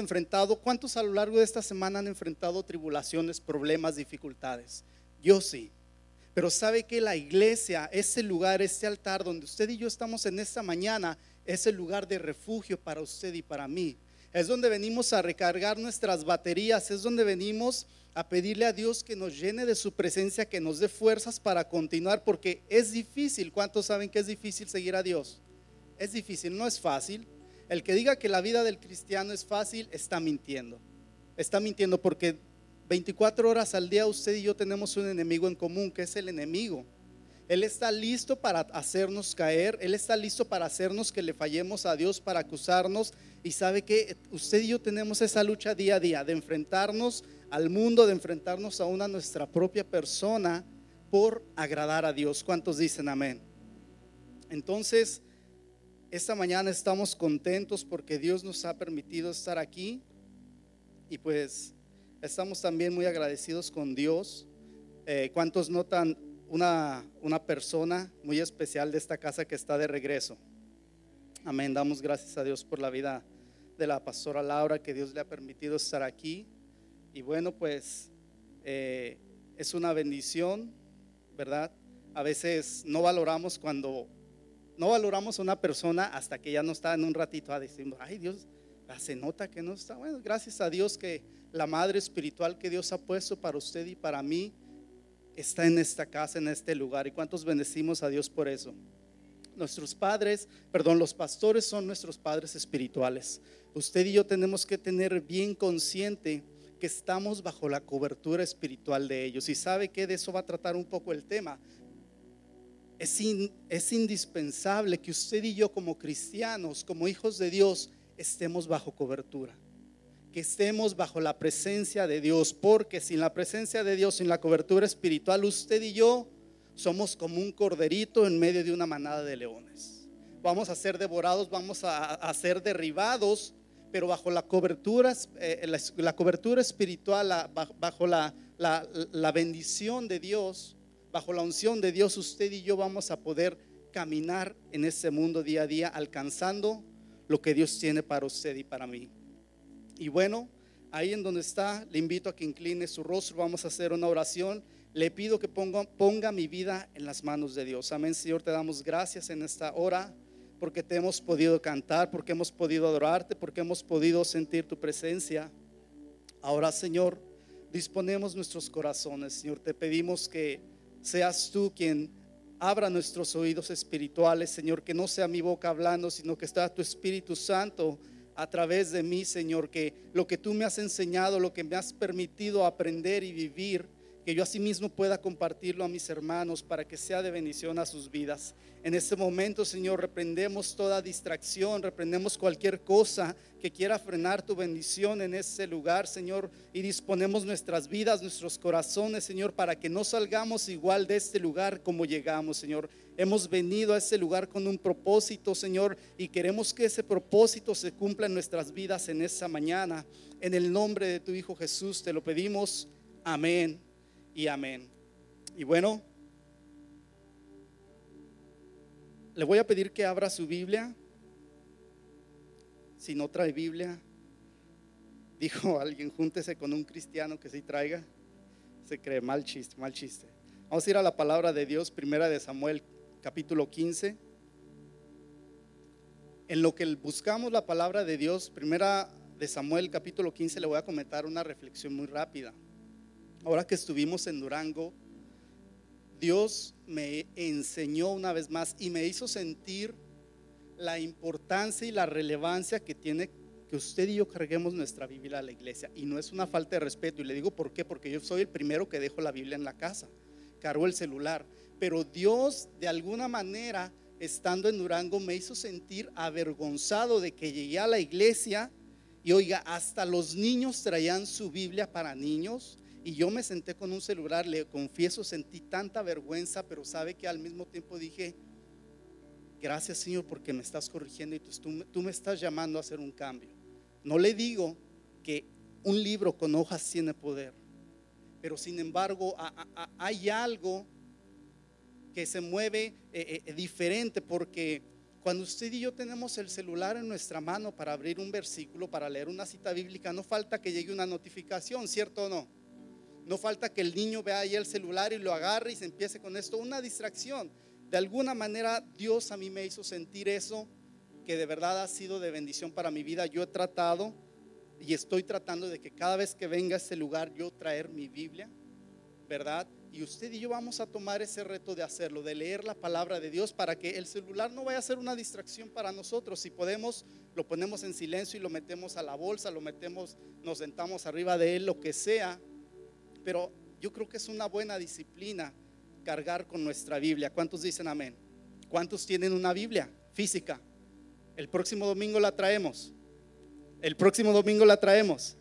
enfrentado, ¿cuántos a lo largo de esta semana han enfrentado tribulaciones, problemas, dificultades? Yo sí. Pero sabe que la iglesia, ese lugar, ese altar donde usted y yo estamos en esta mañana, es el lugar de refugio para usted y para mí. Es donde venimos a recargar nuestras baterías, es donde venimos a pedirle a Dios que nos llene de su presencia, que nos dé fuerzas para continuar, porque es difícil. ¿Cuántos saben que es difícil seguir a Dios? Es difícil, no es fácil. El que diga que la vida del cristiano es fácil está mintiendo. Está mintiendo porque 24 horas al día usted y yo tenemos un enemigo en común, que es el enemigo. Él está listo para hacernos caer, Él está listo para hacernos que le fallemos a Dios, para acusarnos. Y sabe que usted y yo tenemos esa lucha día a día de enfrentarnos al mundo, de enfrentarnos a una nuestra propia persona por agradar a Dios. ¿Cuántos dicen amén? Entonces, esta mañana estamos contentos porque Dios nos ha permitido estar aquí y pues estamos también muy agradecidos con Dios. Eh, ¿Cuántos notan una, una persona muy especial de esta casa que está de regreso? Amén. Damos gracias a Dios por la vida de la pastora Laura, que Dios le ha permitido estar aquí. Y bueno, pues eh, es una bendición, ¿verdad? A veces no valoramos cuando no valoramos a una persona hasta que ya no está en un ratito a decir, ay Dios, se nota que no está. Bueno, gracias a Dios que la madre espiritual que Dios ha puesto para usted y para mí está en esta casa, en este lugar. ¿Y cuántos bendecimos a Dios por eso? Nuestros padres, perdón, los pastores son nuestros padres espirituales. Usted y yo tenemos que tener bien consciente que estamos bajo la cobertura espiritual de ellos. Y sabe que de eso va a tratar un poco el tema es, indispensable que usted y yo como cristianos, como hijos de Dios, estemos bajo cobertura. Que estemos bajo la presencia de Dios, porque sin la presencia de Dios, sin la cobertura espiritual, usted y yo somos como un corderito en medio de una manada de leones. Vamos a ser devorados, vamos a, ser derribados, pero bajo la cobertura, eh, la, cobertura espiritual, bajo la, la bendición de Dios, bajo la unción de Dios, usted y yo vamos a poder caminar en ese mundo día a día, alcanzando lo que Dios tiene para usted y para mí. Y bueno, ahí en donde está, le invito a que incline su rostro, vamos a hacer una oración. Le pido que ponga, ponga mi vida en las manos de Dios. Amén, Señor, te damos gracias en esta hora porque te hemos podido cantar, porque hemos podido adorarte, porque hemos podido sentir tu presencia. Ahora, Señor, disponemos nuestros corazones, Señor, te pedimos que seas tú quien abra nuestros oídos espirituales, Señor, que no sea mi boca hablando, sino que está tu Espíritu Santo a través de mí, Señor, que lo que tú me has enseñado, lo que me has permitido aprender y vivir, que yo asimismo pueda compartirlo a mis hermanos para que sea de bendición a sus vidas. En este momento, Señor, reprendemos toda distracción, reprendemos cualquier cosa que quiera frenar tu bendición en ese lugar, Señor, y disponemos nuestras vidas, nuestros corazones, Señor, para que no salgamos igual de este lugar como llegamos, Señor. Hemos venido a ese lugar con un propósito, Señor, y queremos que ese propósito se cumpla en nuestras vidas en esta mañana. En el nombre de tu Hijo Jesús te lo pedimos. Amén y amén. Y bueno, le voy a pedir que abra su Biblia. Si no trae Biblia, dijo alguien, júntese con un cristiano que sí traiga. Se cree mal chiste, mal chiste. Vamos a ir a la palabra de Dios, primera de Samuel, capítulo 15. En lo que buscamos la palabra de Dios, primera de Samuel, capítulo 15, le voy a comentar una reflexión muy rápida ahora que estuvimos en Durango, Dios me enseñó una vez más y me hizo sentir la importancia y la relevancia que tiene que usted y yo carguemos nuestra Biblia a la iglesia. Y no es una falta de respeto. Y le digo por qué, porque yo soy el primero que dejo la Biblia en la casa, cargo el celular. Pero Dios, de alguna manera, estando en Durango, me hizo sentir avergonzado de que llegué a la iglesia y oiga, hasta los niños traían su Biblia para niños y yo me senté con un celular, le confieso, sentí tanta vergüenza, pero sabe que al mismo tiempo dije, gracias Señor porque me estás corrigiendo y tú, me estás llamando a hacer un cambio. No le digo que un libro con hojas tiene poder, pero sin embargo hay algo que se mueve eh, eh, diferente porque Cuando usted y yo tenemos el celular en nuestra mano para abrir un versículo, para leer una cita bíblica, no falta que llegue una notificación, ¿cierto o no? No falta que el niño vea ahí el celular y lo agarre y se empiece con esto, una distracción. De alguna manera Dios a mí me hizo sentir eso, que de verdad ha sido de bendición para mi vida. Yo he tratado y estoy tratando de que cada vez que venga a este lugar yo traer mi Biblia, ¿verdad? Y usted y yo vamos a tomar ese reto de hacerlo, de leer la palabra de Dios para que el celular no vaya a ser una distracción para nosotros. Si podemos, lo ponemos en silencio y lo metemos a la bolsa, lo metemos, nos sentamos arriba de él, lo que sea. Pero yo creo que es una buena disciplina cargar con nuestra Biblia. ¿Cuántos dicen amén? ¿Cuántos tienen una Biblia física? El próximo domingo la traemos. El próximo domingo la traemos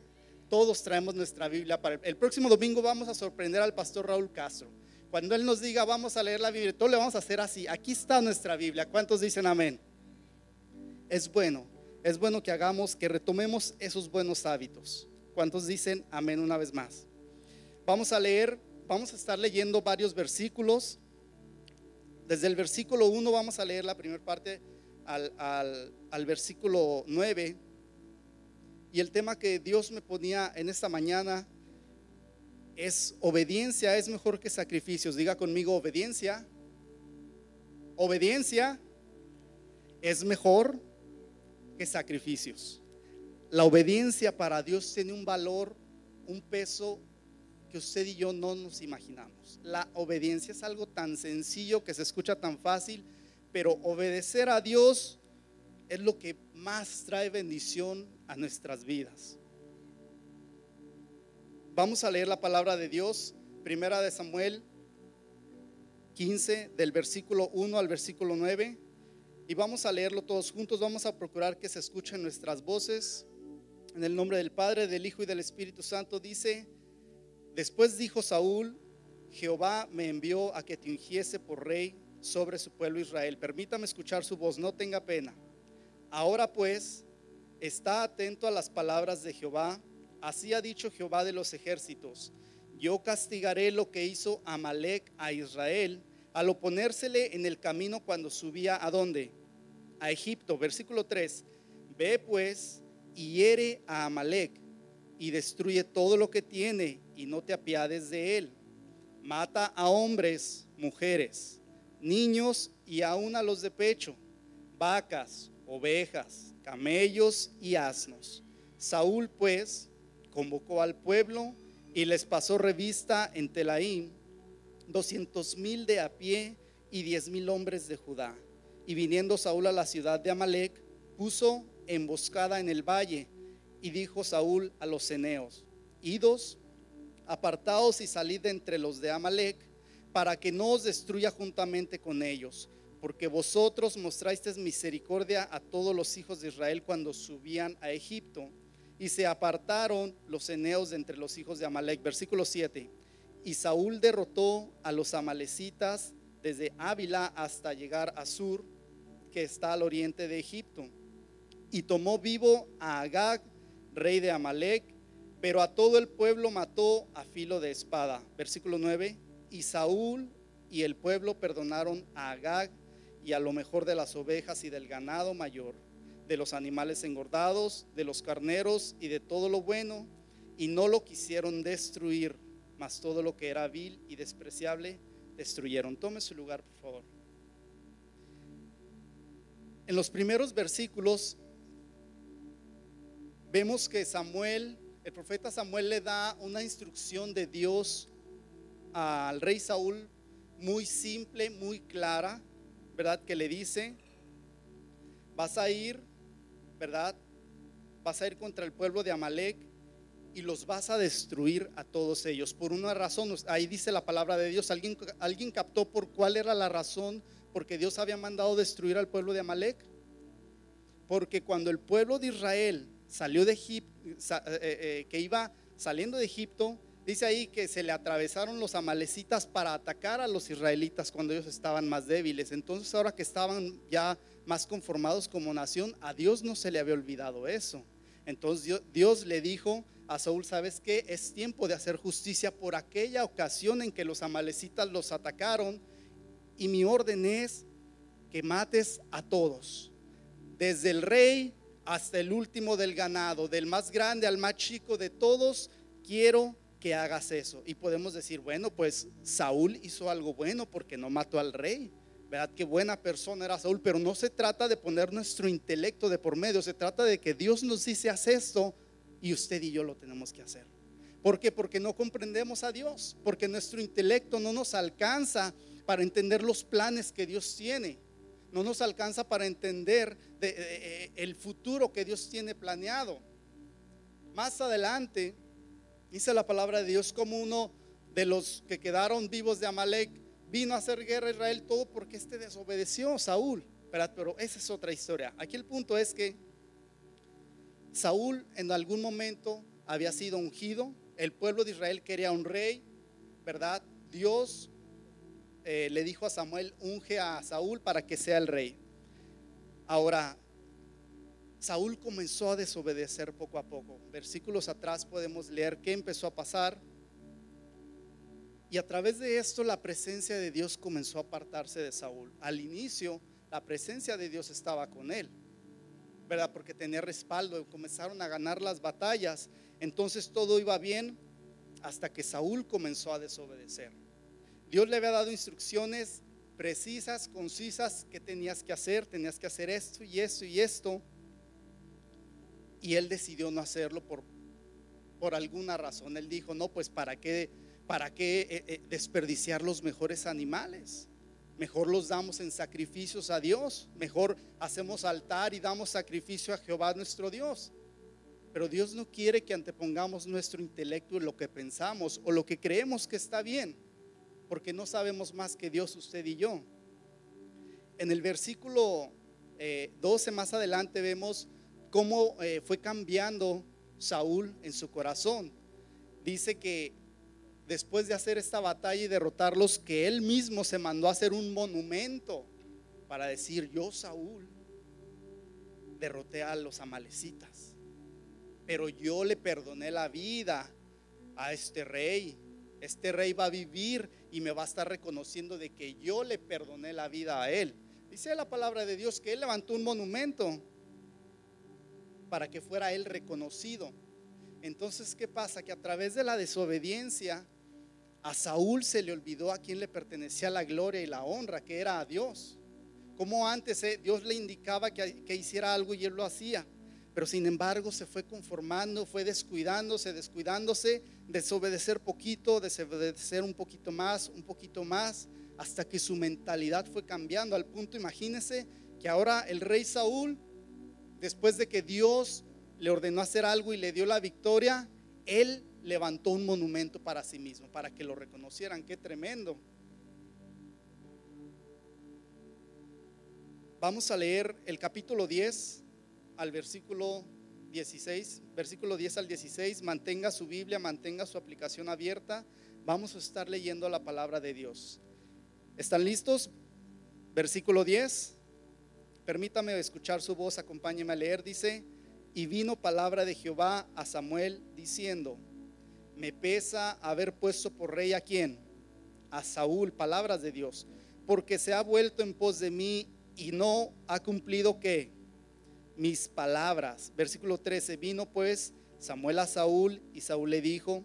todos traemos nuestra Biblia. Para el, próximo domingo vamos a sorprender al pastor Raúl Castro. Cuando él nos diga, vamos a leer la Biblia, todo le vamos a hacer así. Aquí está nuestra Biblia. ¿Cuántos dicen amén? Es bueno, es bueno que hagamos, que retomemos esos buenos hábitos. ¿Cuántos dicen amén una vez más? Vamos a leer, vamos a estar leyendo varios versículos. Desde el versículo 1 vamos a leer la primera parte al, al, al versículo 9 y el tema que Dios me ponía en esta mañana es obediencia es mejor que sacrificios. Diga conmigo obediencia. Obediencia es mejor que sacrificios. La obediencia para Dios tiene un valor, un peso que usted y yo no nos imaginamos. La obediencia es algo tan sencillo que se escucha tan fácil, pero obedecer a Dios es lo que más trae bendición a nuestras vidas. Vamos a leer la palabra de Dios, primera de Samuel 15, del versículo 1 al versículo 9, y vamos a leerlo todos juntos, vamos a procurar que se escuchen nuestras voces. En el nombre del Padre, del Hijo y del Espíritu Santo dice, después dijo Saúl, Jehová me envió a que te ungiese por rey sobre su pueblo Israel. Permítame escuchar su voz, no tenga pena. Ahora pues, está atento a las palabras de Jehová. Así ha dicho Jehová de los ejércitos. Yo castigaré lo que hizo Amalek a Israel al oponérsele en el camino cuando subía a dónde? A Egipto. Versículo 3. Ve pues y hiere a Amalek y destruye todo lo que tiene y no te apiades de él. Mata a hombres, mujeres, niños y aún a los de pecho, vacas, ovejas, camellos y asnos. Saúl pues convocó al pueblo y les pasó revista en Telaín doscientos mil de a pie y diez mil hombres de Judá. Y viniendo Saúl a la ciudad de Amalek, puso emboscada en el valle y dijo Saúl a los ceneos, idos, apartaos y salid de entre los de Amalek, para que no os destruya juntamente con ellos porque vosotros mostrasteis misericordia a todos los hijos de Israel cuando subían a Egipto, y se apartaron los eneos de entre los hijos de Amalek. Versículo 7. Y Saúl derrotó a los amalecitas desde Ávila hasta llegar a Sur, que está al oriente de Egipto, y tomó vivo a Agag, rey de Amalek, pero a todo el pueblo mató a filo de espada. Versículo 9. Y Saúl y el pueblo perdonaron a Agag y a lo mejor de las ovejas y del ganado mayor, de los animales engordados, de los carneros y de todo lo bueno, y no lo quisieron destruir, mas todo lo que era vil y despreciable destruyeron. Tome su lugar, por favor. En los primeros versículos vemos que Samuel, el profeta Samuel le da una instrucción de Dios al rey Saúl muy simple, muy clara, ¿verdad? Que le dice, vas a ir, ¿verdad? Vas a ir contra el pueblo de Amalek y los vas a destruir a todos ellos. Por una razón, ahí dice la palabra de Dios, ¿alguien, alguien captó por cuál era la razón porque Dios había mandado destruir al pueblo de Amalek? Porque cuando el pueblo de Israel salió de Egipto, eh, eh, eh, que iba saliendo de Egipto, Dice ahí que se le atravesaron los amalecitas para atacar a los israelitas cuando ellos estaban más débiles. Entonces ahora que estaban ya más conformados como nación, a Dios no se le había olvidado eso. Entonces Dios, le dijo a Saúl, ¿sabes qué? Es tiempo de hacer justicia por aquella ocasión en que los amalecitas los atacaron y mi orden es que mates a todos, desde el rey hasta el último del ganado, del más grande al más chico de todos, quiero que hagas eso. Y podemos decir, bueno, pues Saúl hizo algo bueno porque no mató al rey. ¿Verdad? Qué buena persona era Saúl, pero no se trata de poner nuestro intelecto de por medio, se trata de que Dios nos dice, haz esto y usted y yo lo tenemos que hacer. ¿Por qué? Porque no comprendemos a Dios, porque nuestro intelecto no nos alcanza para entender los planes que Dios tiene no nos alcanza para entender de, el futuro que Dios tiene planeado. Más adelante, dice la palabra de Dios como uno de los que quedaron vivos de Amalek vino a hacer guerra a Israel todo porque este desobedeció Saúl. Pero esa es otra historia. Aquí el punto es que Saúl en algún momento había sido ungido, el pueblo de Israel quería un rey, ¿verdad? Dios eh, le dijo a Samuel, unge a Saúl para que sea el rey. Ahora, Saúl comenzó a desobedecer poco a poco. Versículos atrás podemos leer qué empezó a pasar. Y a través de esto la presencia de Dios comenzó a apartarse de Saúl. Al inicio la presencia de Dios estaba con él, ¿verdad? Porque tenía respaldo, comenzaron a ganar las batallas. Entonces todo iba bien hasta que Saúl comenzó a desobedecer. Dios le había dado instrucciones precisas, concisas, que tenías que hacer, tenías que hacer esto y esto y esto. Y él decidió no hacerlo por, por alguna razón. Él dijo, no, pues para qué, para qué eh, eh, desperdiciar los mejores animales. Mejor los damos en sacrificios a Dios. Mejor hacemos altar y damos sacrificio a Jehová nuestro Dios. Pero Dios no quiere que antepongamos nuestro intelecto en lo que pensamos o lo que creemos que está bien porque no sabemos más que Dios, usted y yo. En el versículo 12 eh, más adelante vemos cómo eh, fue cambiando Saúl en su corazón. Dice que después de hacer esta batalla y derrotarlos, que él mismo se mandó a hacer un monumento para decir, yo Saúl derroté a los amalecitas, pero yo le perdoné la vida a este rey este rey va a vivir y me va a estar reconociendo de que yo le perdoné la vida a él. Dice la palabra de Dios que él levantó un monumento para que fuera él reconocido. Entonces, ¿qué pasa? Que a través de la desobediencia a Saúl se le olvidó a quien le pertenecía la gloria y la honra, que era a Dios. Como antes eh, Dios le indicaba que, que hiciera algo y él lo hacía. Pero sin embargo se fue conformando, fue descuidándose, descuidándose, desobedecer poquito, desobedecer un poquito más, un poquito más, hasta que su mentalidad fue cambiando al punto, imagínense, que ahora el rey Saúl, después de que Dios le ordenó hacer algo y le dio la victoria, él levantó un monumento para sí mismo, para que lo reconocieran. Qué tremendo. Vamos a leer el capítulo 10 al versículo 16, versículo 10 al 16, mantenga su Biblia, mantenga su aplicación abierta. Vamos a estar leyendo la palabra de Dios. ¿Están listos? Versículo 10. Permítame escuchar su voz, acompáñeme a leer. Dice, y vino palabra de Jehová a Samuel diciendo, me pesa haber puesto por rey a quién? A Saúl, palabras de Dios, porque se ha vuelto en pos de mí y no ha cumplido qué? Mis palabras. Versículo 13, vino pues Samuel a Saúl y Saúl le dijo,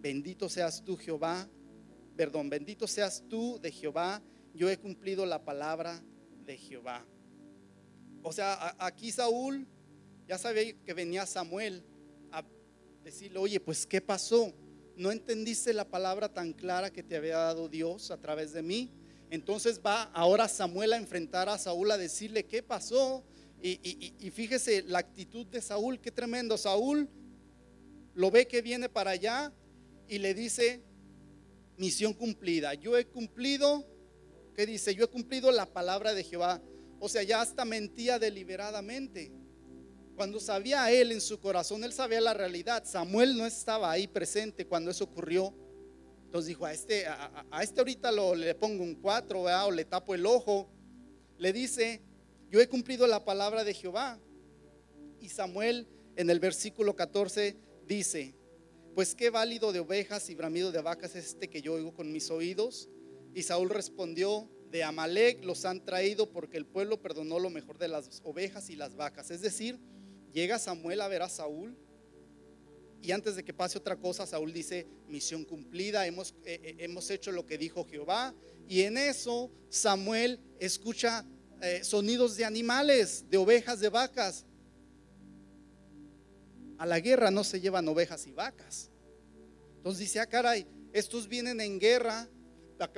bendito seas tú Jehová, perdón, bendito seas tú de Jehová, yo he cumplido la palabra de Jehová. O sea, aquí Saúl ya sabía que venía Samuel a decirle, oye, pues ¿qué pasó? ¿No entendiste la palabra tan clara que te había dado Dios a través de mí? Entonces va ahora Samuel a enfrentar a Saúl a decirle, ¿qué pasó? Y, fíjese la actitud de Saúl, qué tremendo. Saúl lo ve que viene para allá y le dice, misión cumplida. Yo he cumplido, ¿qué dice? Yo he cumplido la palabra de Jehová. O sea, ya hasta mentía deliberadamente. Cuando sabía él en su corazón, él sabía la realidad. Samuel no estaba ahí presente cuando eso ocurrió. Entonces dijo, a este, a, este ahorita le pongo un cuatro, o le tapo el ojo. Le dice, yo he cumplido la palabra de Jehová. Y Samuel en el versículo 14 dice, pues qué válido de ovejas y bramido de vacas es este que yo oigo con mis oídos. Y Saúl respondió, de Amalek los han traído porque el pueblo perdonó lo mejor de las ovejas y las vacas. Es decir, llega Samuel a ver a Saúl y antes de que pase otra cosa, Saúl dice, misión cumplida, hemos, eh, eh, hemos hecho lo que dijo Jehová. Y en eso Samuel escucha eh, sonidos de animales, de ovejas, de vacas. A la guerra no se llevan ovejas y vacas. Entonces dice, ah, caray, estos vienen en guerra,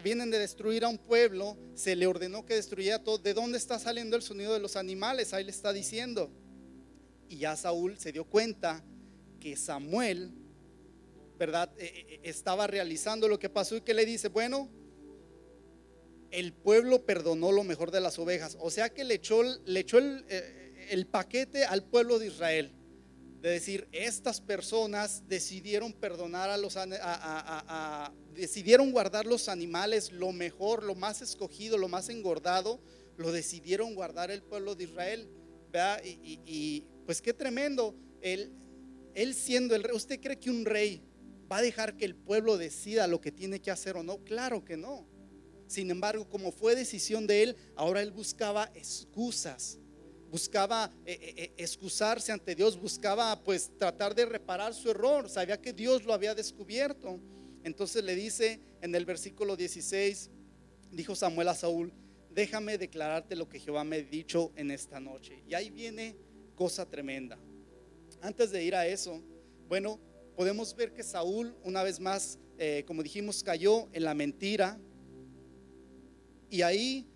vienen de destruir a un pueblo, se le ordenó que destruyera todo. ¿De dónde está saliendo el sonido de los animales? Ahí le está diciendo. Y ya Saúl se dio cuenta que Samuel, ¿verdad? Eh, eh, estaba realizando lo que pasó y que le dice, bueno, el pueblo perdonó lo mejor de las ovejas. O sea que le echó, le echó el, el paquete al pueblo de Israel. De decir, estas personas decidieron perdonar a los, a, decidieron guardar los animales, lo mejor, lo más escogido, lo más engordado, lo decidieron guardar el pueblo de Israel. Y, y, y, pues qué tremendo. El, él siendo el rey, ¿usted cree que un rey va a dejar que el pueblo decida lo que tiene que hacer o no? Claro que no. Sin embargo, como fue decisión de él, ahora él buscaba excusas, buscaba eh, eh, eh, excusarse ante Dios, buscaba pues tratar de reparar su error, sabía que Dios lo había descubierto. Entonces le dice en el versículo 16, dijo Samuel a Saúl, déjame declararte lo que Jehová me ha dicho en esta noche. Y ahí viene cosa tremenda. Antes de ir a eso, bueno, podemos ver que Saúl, una vez más, como dijimos, cayó en la mentira. Y ahí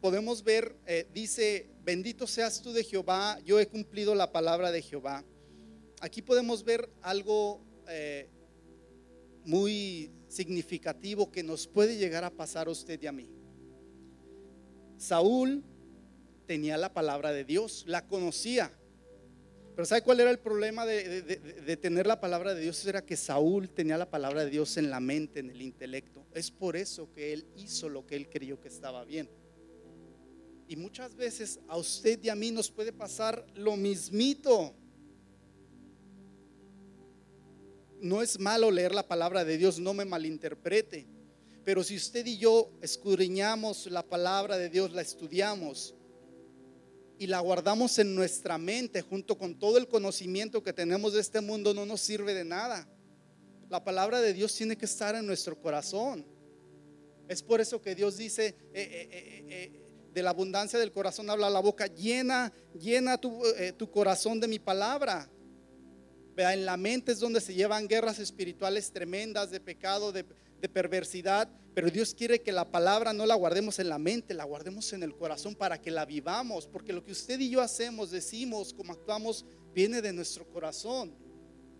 podemos ver, eh, dice, bendito seas tú de Jehová, yo he cumplido la palabra de Jehová. Aquí podemos ver algo eh, muy significativo que nos puede llegar a pasar a usted y a mí. Saúl tenía la palabra de Dios, la conocía, pero ¿sabe cuál era el problema de, tener la palabra de Dios? Era que Saúl tenía la palabra de Dios en la mente, en el intelecto. Es por eso que él hizo lo que él creyó que estaba bien. Y muchas veces a usted y a mí nos puede pasar lo mismito. No es malo leer la palabra de Dios, no me malinterprete. Pero si usted y yo escudriñamos la palabra de Dios, la estudiamos, y la guardamos en nuestra mente junto con todo el conocimiento que tenemos de este mundo, no nos sirve de nada. La palabra de Dios tiene que estar en nuestro corazón. Es por eso que Dios dice, eh, eh, eh, de la abundancia del corazón habla la boca, llena, llena tu, corazón de mi palabra. Vea, en la mente es donde se llevan guerras espirituales tremendas de pecado, de perversidad, pero Dios quiere que la palabra no la guardemos en la mente, la guardemos en el corazón para que la vivamos, porque lo que usted y yo hacemos, decimos, como actuamos, viene de nuestro corazón.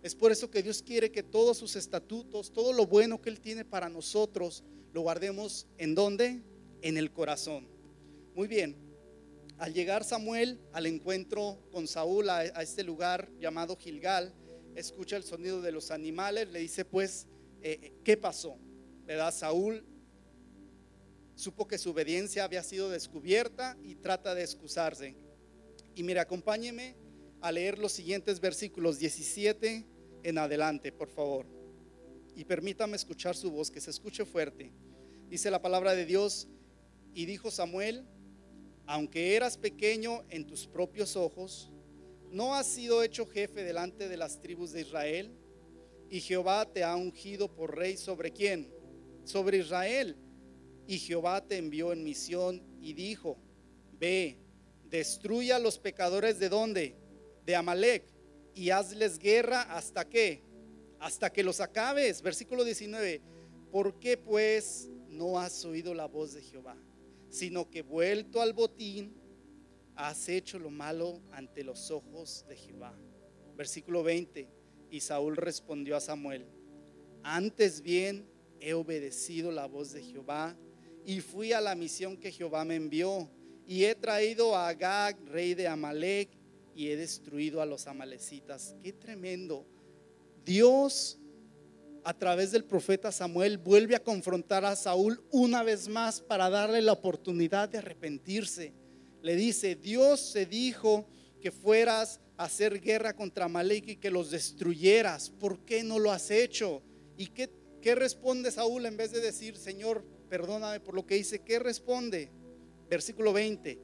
Es por eso que Dios quiere que todos sus estatutos, todo lo bueno que Él tiene para nosotros, lo guardemos en dónde? En el corazón. Muy bien, al llegar Samuel al encuentro con Saúl a, este lugar llamado Gilgal, escucha el sonido de los animales, le dice pues, eh, ¿qué pasó? ¿Verdad? Saúl supo que su obediencia había sido descubierta y trata de excusarse. Y mire, acompáñeme a leer los siguientes versículos 17 en adelante, por favor. Y permítame escuchar su voz, que se escuche fuerte. Dice la palabra de Dios, y dijo Samuel, aunque eras pequeño en tus propios ojos, no has sido hecho jefe delante de las tribus de Israel, y Jehová te ha ungido por rey sobre quién? Sobre Israel. Y Jehová te envió en misión y dijo, ve, destruye a los pecadores de dónde? De Amalek y hazles guerra hasta qué? Hasta que los acabes. Versículo 19. ¿Por qué pues no has oído la voz de Jehová? Sino que vuelto al botín, has hecho lo malo ante los ojos de Jehová. Versículo 20. Y Saúl respondió a Samuel, antes bien he obedecido la voz de Jehová y fui a la misión que Jehová me envió y he traído a Agag, rey de Amalek, y he destruido a los amalecitas. Qué tremendo. Dios, a través del profeta Samuel, vuelve a confrontar a Saúl una vez más para darle la oportunidad de arrepentirse. Le dice, Dios se dijo que fueras a hacer guerra contra Amalek y que los destruyeras. ¿Por qué no lo has hecho? ¿Y qué ¿Qué responde Saúl en vez de decir, Señor, perdóname por lo que hice. ¿Qué responde? Versículo 20.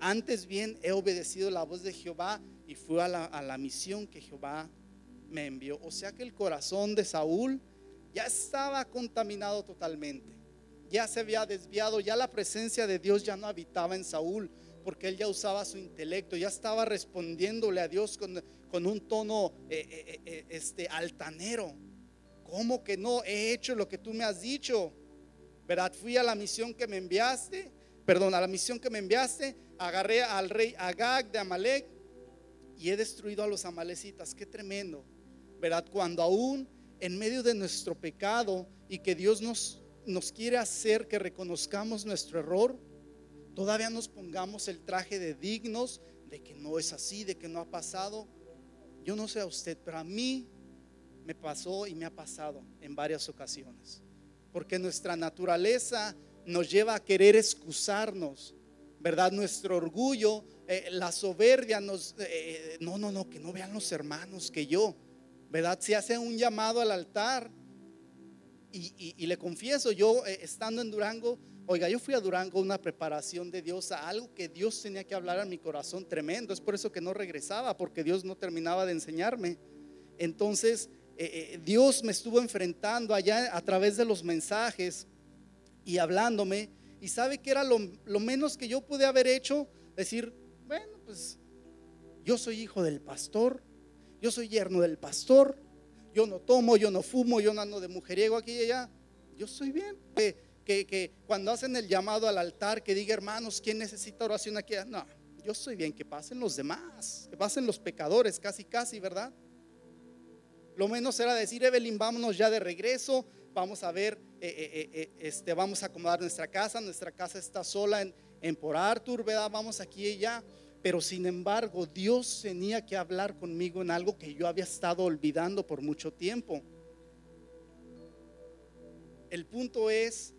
Antes bien he obedecido la voz de Jehová y fui a la, misión que Jehová me envió. O sea que el corazón de Saúl ya estaba contaminado totalmente. Ya se había desviado, ya la presencia de Dios ya no habitaba en Saúl, porque él ya usaba su intelecto, ya estaba respondiéndole a Dios con, con un tono eh, eh, eh, este, altanero. ¿Cómo que no he hecho lo que tú me has dicho? ¿Verdad? Fui a la misión que me enviaste, perdón, a la misión que me enviaste, agarré al rey Agag de Amalek y he destruido a los amalecitas. Qué tremendo, ¿verdad? Cuando aún en medio de nuestro pecado y que Dios nos, nos quiere hacer que reconozcamos nuestro error, todavía nos pongamos el traje de dignos de que no es así, de que no ha pasado. Yo no sé a usted, pero a mí me pasó y me ha pasado en varias ocasiones. Porque nuestra naturaleza nos lleva a querer excusarnos, ¿verdad? Nuestro orgullo, eh, la soberbia nos... Eh, eh, no, no, no, que no vean los hermanos que yo, ¿verdad? Se hace un llamado al altar. Y, le confieso, yo estando en Durango, oiga, yo fui a Durango una preparación de Dios a algo que Dios tenía que hablar a mi corazón tremendo. Es por eso que no regresaba, porque Dios no terminaba de enseñarme. Entonces, Dios me estuvo enfrentando allá a través de los mensajes y hablándome. Y sabe que era lo, menos que yo pude haber hecho, decir, bueno, pues yo soy hijo del pastor, yo soy yerno del pastor, yo no tomo, yo no fumo, yo no ando de mujeriego aquí y allá, yo soy bien. Que, que, cuando hacen el llamado al altar, que diga hermanos, ¿quién necesita oración aquí? No, yo soy bien, que pasen los demás, que pasen los pecadores, casi, casi, ¿verdad? Lo menos era decir, Evelyn, vámonos ya de regreso, vamos a ver, eh, eh, eh, este, vamos a acomodar nuestra casa, nuestra casa está sola en, en por Arthur, ¿verdad? Vamos aquí y allá. Pero sin embargo, Dios tenía que hablar conmigo en algo que yo había estado olvidando por mucho tiempo. El punto es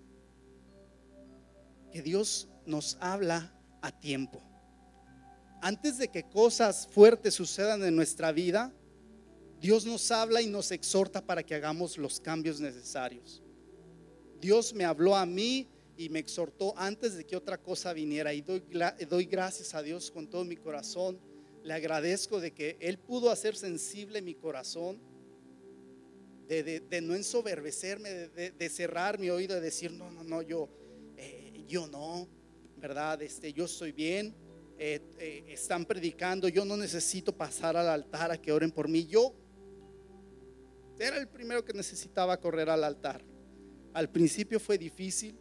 que Dios nos habla a tiempo. Antes de que cosas fuertes sucedan en nuestra vida, Dios nos habla y nos exhorta para que hagamos los cambios necesarios. Dios me habló a mí y me exhortó antes de que otra cosa viniera y doy, gracias a Dios con todo mi corazón. Le agradezco de que Él pudo hacer sensible mi corazón, de, no ensoberbecerme, de, cerrar mi oído, de decir, no, no, no, yo, eh, yo no, ¿verdad? Este, yo estoy bien, eh, eh, están predicando, yo no necesito pasar al altar a que oren por mí. Yo era el primero que necesitaba correr al altar. Al principio fue difícil,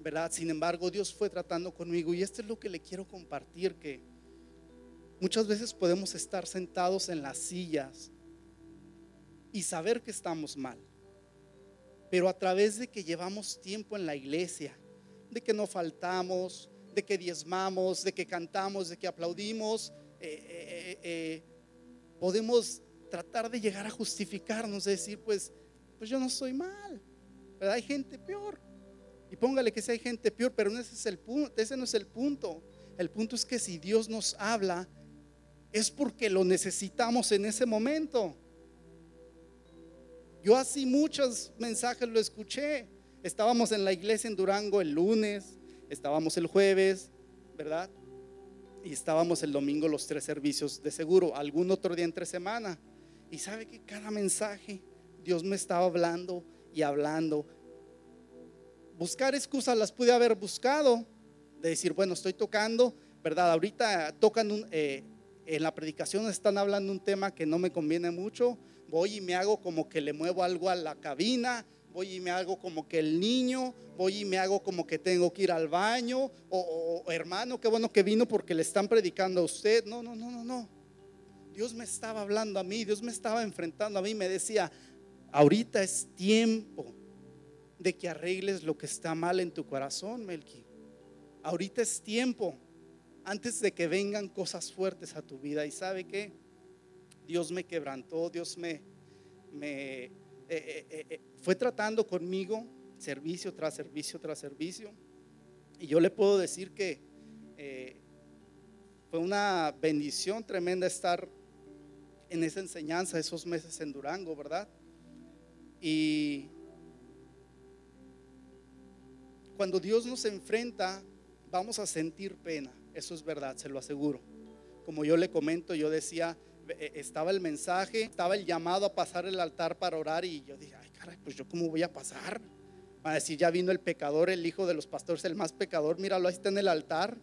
¿verdad? Sin embargo, Dios fue tratando conmigo y esto es lo que le quiero compartir, que muchas veces podemos estar sentados en las sillas y saber que estamos mal, pero a través de que llevamos tiempo en la iglesia, de que no faltamos, de que diezmamos, de que cantamos, de que aplaudimos, eh, eh, eh, podemos tratar de llegar a justificarnos, de decir, pues, pues yo no soy mal, pero hay gente peor. Y póngale que si hay gente peor, pero ese, es el punto, ese no es el punto. El punto es que si Dios nos habla, es porque lo necesitamos en ese momento. Yo así muchos mensajes lo escuché. Estábamos en la iglesia en Durango el lunes, estábamos el jueves, ¿verdad? Y estábamos el domingo los tres servicios de seguro, algún otro día entre semana. Y sabe que cada mensaje Dios me estaba hablando y hablando. Buscar excusas las pude haber buscado, de decir, bueno, estoy tocando, ¿verdad? Ahorita tocan un, eh, en la predicación están hablando un tema que no me conviene mucho, voy y me hago como que le muevo algo a la cabina, voy y me hago como que el niño, voy y me hago como que tengo que ir al baño, o, o hermano, qué bueno que vino porque le están predicando a usted. No, no, no, no, no. Dios me estaba hablando a mí, Dios me estaba enfrentando a mí, me decía, ahorita es tiempo de que arregles lo que está mal en tu corazón, Melqui. Ahorita es tiempo, antes de que vengan cosas fuertes a tu vida. Y sabe que Dios me quebrantó, Dios me, me eh, eh, eh, fue tratando conmigo servicio tras servicio tras servicio. Y yo le puedo decir que fue una bendición tremenda estar en esa enseñanza, esos meses en Durango, ¿verdad? Y cuando Dios nos enfrenta, vamos a sentir pena. Eso es verdad, se lo aseguro. Como yo le comento, yo decía, eh, estaba el mensaje, estaba el llamado a pasar el altar para orar y yo dije, ay caray, pues yo cómo voy a pasar. Va a decir, ya vino el pecador, el hijo de los pastores, el más pecador, míralo, ahí está en el altar.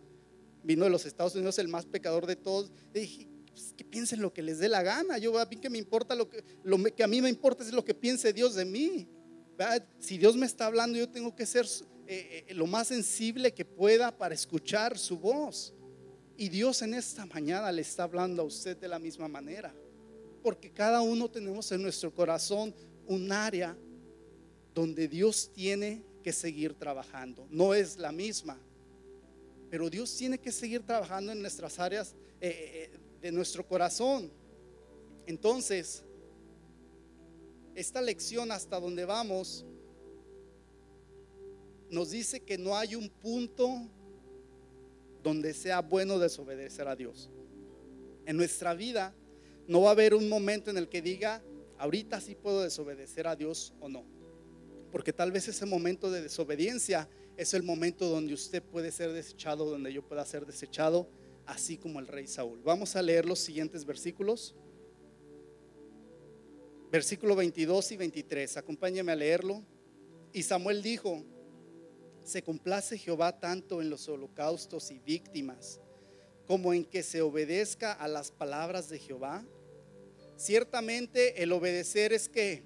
Vino de los Estados Unidos el más pecador de todos. Y dije, pues, que piensen lo que les dé la gana. Yo a mí que me importa lo que, lo que a mí me importa es lo que piense Dios de mí. Si Dios me está hablando, yo tengo que ser eh, eh, lo más sensible que pueda para escuchar su voz. Y Dios en esta mañana le está hablando a usted de la misma manera. Porque cada uno tenemos en nuestro corazón un área donde Dios tiene que seguir trabajando. No es la misma, pero Dios tiene que seguir trabajando en nuestras áreas eh, de nuestro corazón. Entonces, esta lección hasta donde vamos nos dice que no hay un punto donde sea bueno desobedecer a Dios. En nuestra vida no va a haber un momento en el que diga, ahorita sí puedo desobedecer a Dios o no. Porque tal vez ese momento de desobediencia es el momento donde usted puede ser desechado, donde yo pueda ser desechado, así como el rey Saúl. Vamos a leer los siguientes versículos. Versículo 22 y 23. Acompáñame a leerlo. Y Samuel dijo, se complace Jehová tanto en los holocaustos y víctimas como en que se obedezca a las palabras de Jehová. Ciertamente el obedecer es que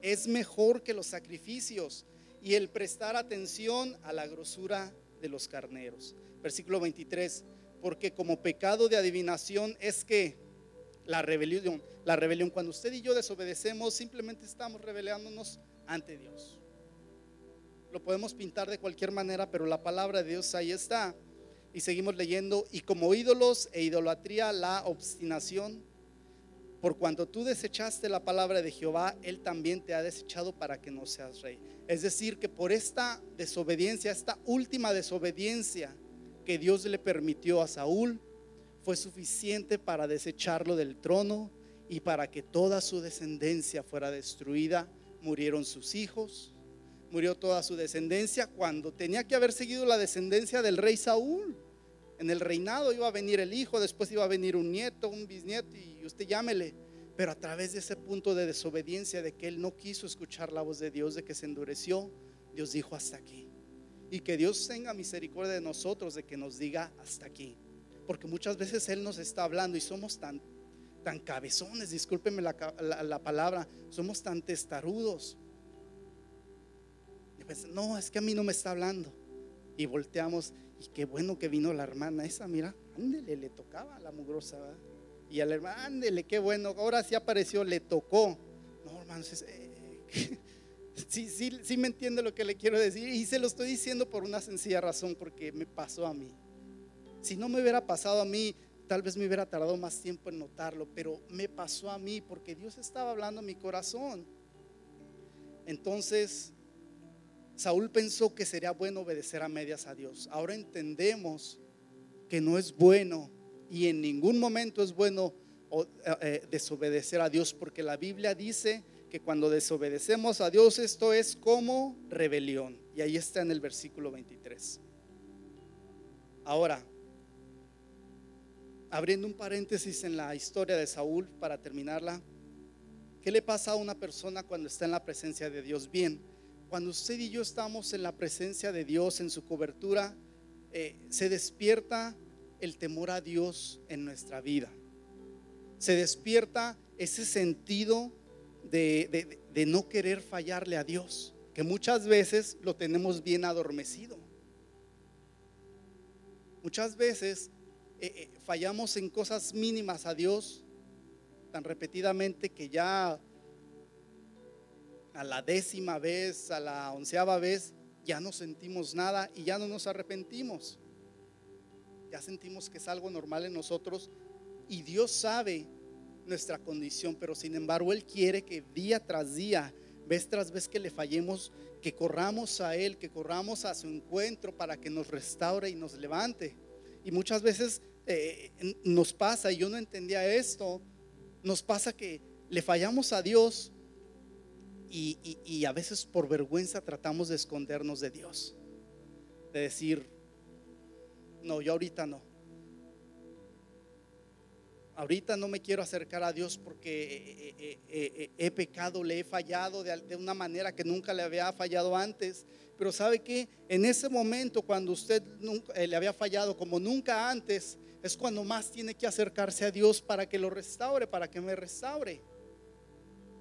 es mejor que los sacrificios y el prestar atención a la grosura de los carneros. Versículo 23, porque como pecado de adivinación es que la rebelión, la rebelión, cuando usted y yo desobedecemos, simplemente estamos rebelándonos ante Dios. Lo podemos pintar de cualquier manera, pero la palabra de Dios ahí está. Y seguimos leyendo, y como ídolos e idolatría, la obstinación. Por cuanto tú desechaste la palabra de Jehová, Él también te ha desechado para que no seas rey. Es decir, que por esta desobediencia, esta última desobediencia que Dios le permitió a Saúl, fue suficiente para desecharlo del trono y para que toda su descendencia fuera destruida. Murieron sus hijos, murió toda su descendencia cuando tenía que haber seguido la descendencia del rey Saúl. En el reinado iba a venir el hijo, después iba a venir un nieto, un bisnieto y usted llámele. Pero a través de ese punto de desobediencia, de que él no quiso escuchar la voz de Dios, de que se endureció, Dios dijo hasta aquí. Y que Dios tenga misericordia de nosotros, de que nos diga hasta aquí. Porque muchas veces Él nos está hablando y somos tan, tan cabezones, discúlpeme la, la palabra, somos tan testarudos no, es que a mí no me está hablando. Y volteamos, y qué bueno que vino la hermana esa, mira, ándele, le tocaba la mugrosa, Y al hermano, ándele, qué bueno, ahora sí apareció, le tocó. No, hermanos, eh, sí, sí, sí me entiende lo que le quiero decir. Y se lo estoy diciendo por una sencilla razón, porque me pasó a mí. Si no me hubiera pasado a mí, tal vez me hubiera tardado más tiempo en notarlo, pero me pasó a mí porque Dios estaba hablando a mi corazón. Entonces, Saúl pensó que sería bueno obedecer a medias a Dios. Ahora entendemos que no es bueno y en ningún momento es bueno eh, eh, desobedecer a Dios porque la Biblia dice que cuando desobedecemos a Dios esto es como rebelión. Y ahí está en el versículo 23. Ahora, abriendo un paréntesis en la historia de Saúl para terminarla, ¿qué le pasa a una persona cuando está en la presencia de Dios? Bien, cuando usted y yo estamos en la presencia de Dios, en su cobertura, eh, se despierta el temor a Dios en nuestra vida. Se despierta ese sentido de, no querer fallarle a Dios, que muchas veces lo tenemos bien adormecido. Muchas veces eh, eh, fallamos en cosas mínimas a Dios tan repetidamente que ya a la décima vez, a la onceava vez, ya no sentimos nada y ya no nos arrepentimos. Ya sentimos que es algo normal en nosotros y Dios sabe nuestra condición, pero sin embargo Él quiere que día tras día, vez tras vez que le fallemos, que corramos a Él, que corramos a su encuentro para que nos restaure y nos levante. Y muchas veces eh, nos pasa, y yo no entendía esto, nos pasa que le fallamos a Dios y, a veces por vergüenza tratamos de escondernos de Dios. De decir, no, yo ahorita no. Ahorita no me quiero acercar a Dios porque he, pecado, le he fallado de, una manera que nunca le había fallado antes. Pero sabe que en ese momento, cuando usted nunca, eh, le había fallado como nunca antes, es cuando más tiene que acercarse a Dios para que lo restaure, para que me restaure.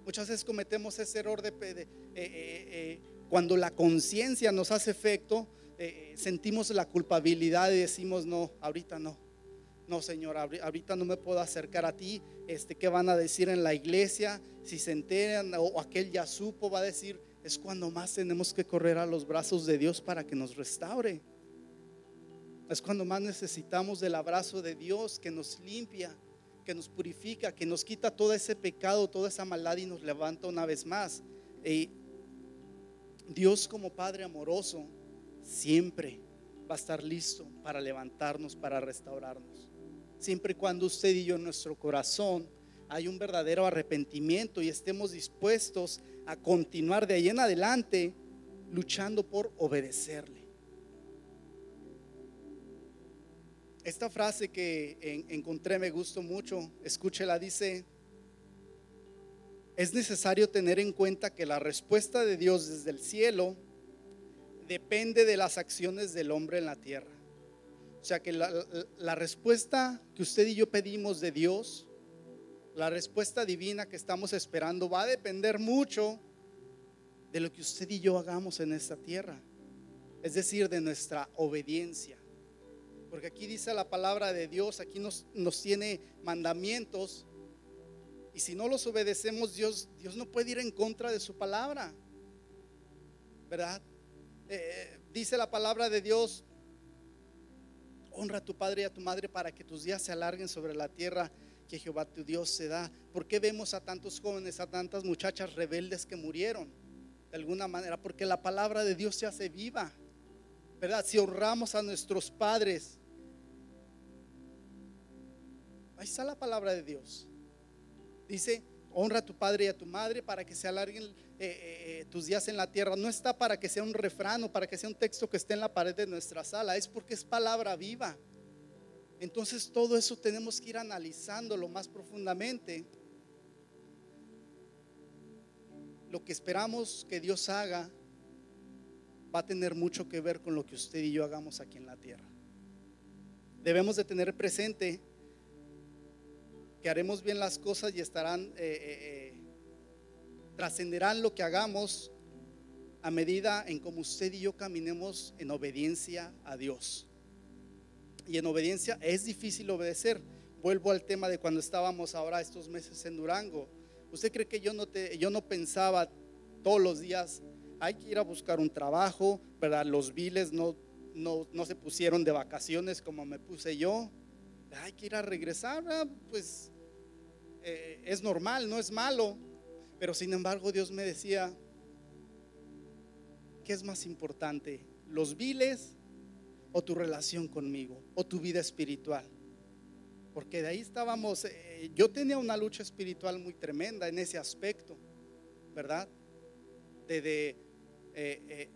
Muchas veces cometemos ese error de, eh, eh, cuando la conciencia nos hace efecto, sentimos la culpabilidad y decimos, no, ahorita no. No, Señor, ahorita no me puedo acercar a ti. Este, ¿Qué van a decir en la iglesia? Si se enteran o aquel ya supo, va a decir, es cuando más tenemos que correr a los brazos de Dios para que nos restaure. Es cuando más necesitamos del abrazo de Dios que nos limpia, que nos purifica, que nos quita todo ese pecado, toda esa maldad y nos levanta una vez más. Y Dios como Padre amoroso siempre va a estar listo para levantarnos, para restaurarnos. Siempre y cuando usted y yo en nuestro corazón hay un verdadero arrepentimiento y estemos dispuestos a continuar de ahí en adelante luchando por obedecerle. Esta frase que encontré me gustó mucho, escúchela, dice, es necesario tener en cuenta que la respuesta de Dios desde el cielo depende de las acciones del hombre en la tierra. Sea que la, la respuesta que usted y yo pedimos de Dios la respuesta divina que estamos esperando va a depender mucho de lo que usted y yo hagamos en esta tierra. Es decir, de nuestra obediencia. Porque aquí dice la palabra de Dios, aquí nos, nos tiene mandamientos. Y si no los obedecemos, Dios, Dios no puede ir en contra de su palabra. ¿Verdad? Eh, dice la palabra de Dios, honra a tu padre y a tu madre para que tus días se alarguen sobre la tierra que Jehová tu Dios se da. ¿Por qué vemos a tantos jóvenes, a tantas muchachas rebeldes que murieron? De alguna manera, porque la palabra de Dios se hace viva. ¿Verdad? Si honramos a nuestros padres, ahí está la palabra de Dios. Dice, honra a tu padre y a tu madre para que se alarguen eh, eh, tus días en la tierra. No está para que sea un refrán o para que sea un texto que esté en la pared de nuestra sala, es porque es palabra viva. Entonces todo eso tenemos que ir analizándolo más profundamente. Lo que esperamos que Dios haga va a tener mucho que ver con lo que usted y yo hagamos aquí en la tierra. Debemos de tener presente que haremos bien las cosas y estarán, eh, eh, eh, trascenderán lo que hagamos a medida en como usted y yo caminemos en obediencia a Dios y en obediencia es difícil obedecer. Vuelvo al tema de cuando estábamos ahora estos meses en Durango. ¿Usted cree que yo no, te, yo no pensaba todos los días, hay que ir a buscar un trabajo, ¿verdad? Los viles no, no, no se pusieron de vacaciones como me puse yo. Hay que ir a regresar, pues eh, es normal, no es malo. Pero sin embargo Dios me decía, ¿qué es más importante? ¿Los viles o tu relación conmigo o tu vida espiritual. Porque de ahí estábamos, eh, yo tenía una lucha espiritual muy tremenda en ese aspecto, ¿verdad? De, eh,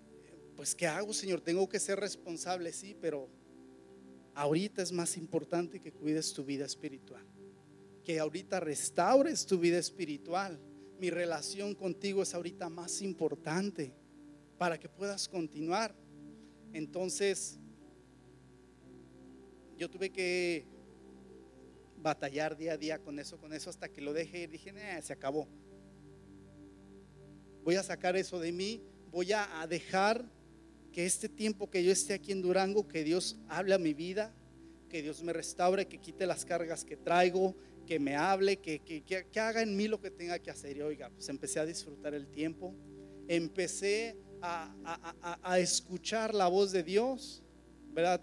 pues ¿qué hago, Señor? Tengo que ser responsable, sí, pero ahorita es más importante que cuides tu vida espiritual, que ahorita restaures tu vida espiritual. Mi relación contigo es ahorita más importante para que puedas continuar. Entonces, yo tuve que batallar día a día con eso, con eso, hasta que lo dejé y dije, se acabó. Voy a sacar eso de mí, voy a, dejar que este tiempo que yo esté aquí en Durango, que Dios hable a mi vida, que Dios me restaure, que quite las cargas que traigo, que me hable, que, que, haga en mí lo que tenga que hacer. Y oiga, pues empecé a disfrutar el tiempo, empecé a, a escuchar la voz de Dios, ¿verdad?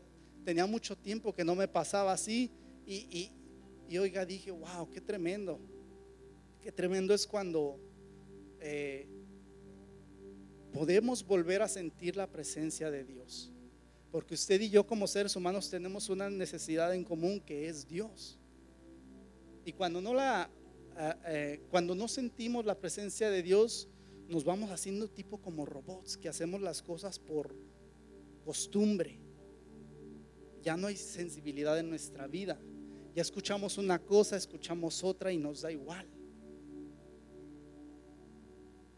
tenía mucho tiempo que no me pasaba así y, oiga, dije, wow, qué tremendo, qué tremendo es cuando eh, podemos volver a sentir la presencia de Dios. Porque usted y yo como seres humanos tenemos una necesidad en común que es Dios. Y cuando no la, eh, eh, cuando no sentimos la presencia de Dios, nos vamos haciendo tipo como robots, que hacemos las cosas por costumbre. Ya no hay sensibilidad en nuestra vida. Ya escuchamos una cosa, escuchamos otra y nos da igual.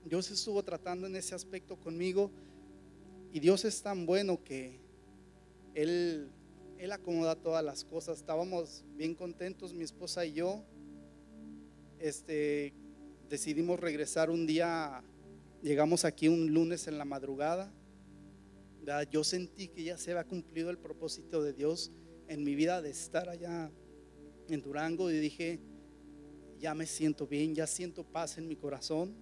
Dios estuvo tratando en ese aspecto conmigo y Dios es tan bueno que Él, Él acomoda todas las cosas. Estábamos bien contentos, mi esposa y yo. Este, decidimos regresar un día, llegamos aquí un lunes en la madrugada. Yo sentí que ya se había cumplido el propósito de Dios en mi vida de estar allá en Durango y dije, ya me siento bien, ya siento paz en mi corazón.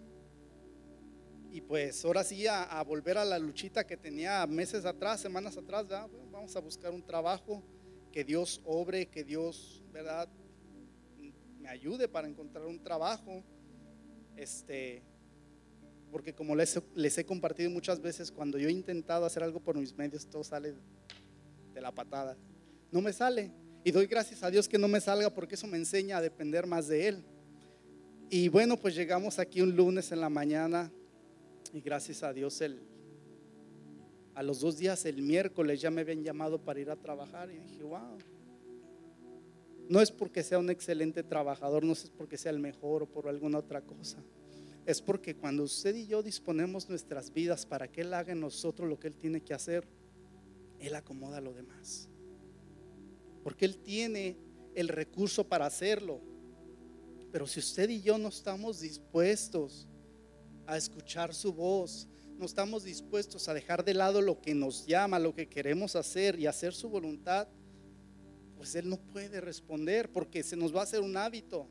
Y pues ahora sí a, volver a la luchita que tenía meses atrás, semanas atrás, vamos a buscar un trabajo, que Dios obre, que Dios, ¿verdad? Me ayude para encontrar un trabajo. Este, porque como les, les he compartido muchas veces, cuando yo he intentado hacer algo por mis medios, todo sale de la patada. No me sale. Y doy gracias a Dios que no me salga porque eso me enseña a depender más de Él. Y bueno, pues llegamos aquí un lunes en la mañana y gracias a Dios el, a los dos días, el miércoles, ya me habían llamado para ir a trabajar y dije, wow. No es porque sea un excelente trabajador, no es porque sea el mejor o por alguna otra cosa. Es porque cuando usted y yo disponemos nuestras vidas para que Él haga en nosotros lo que Él tiene que hacer, Él acomoda lo demás porque Él tiene el recurso para hacerlo. Pero si usted y yo no estamos dispuestos a escuchar su voz, no estamos dispuestos a dejar de lado lo que nos llama, lo que queremos hacer y hacer su voluntad, pues Él no puede responder porque se nos va a hacer un hábito.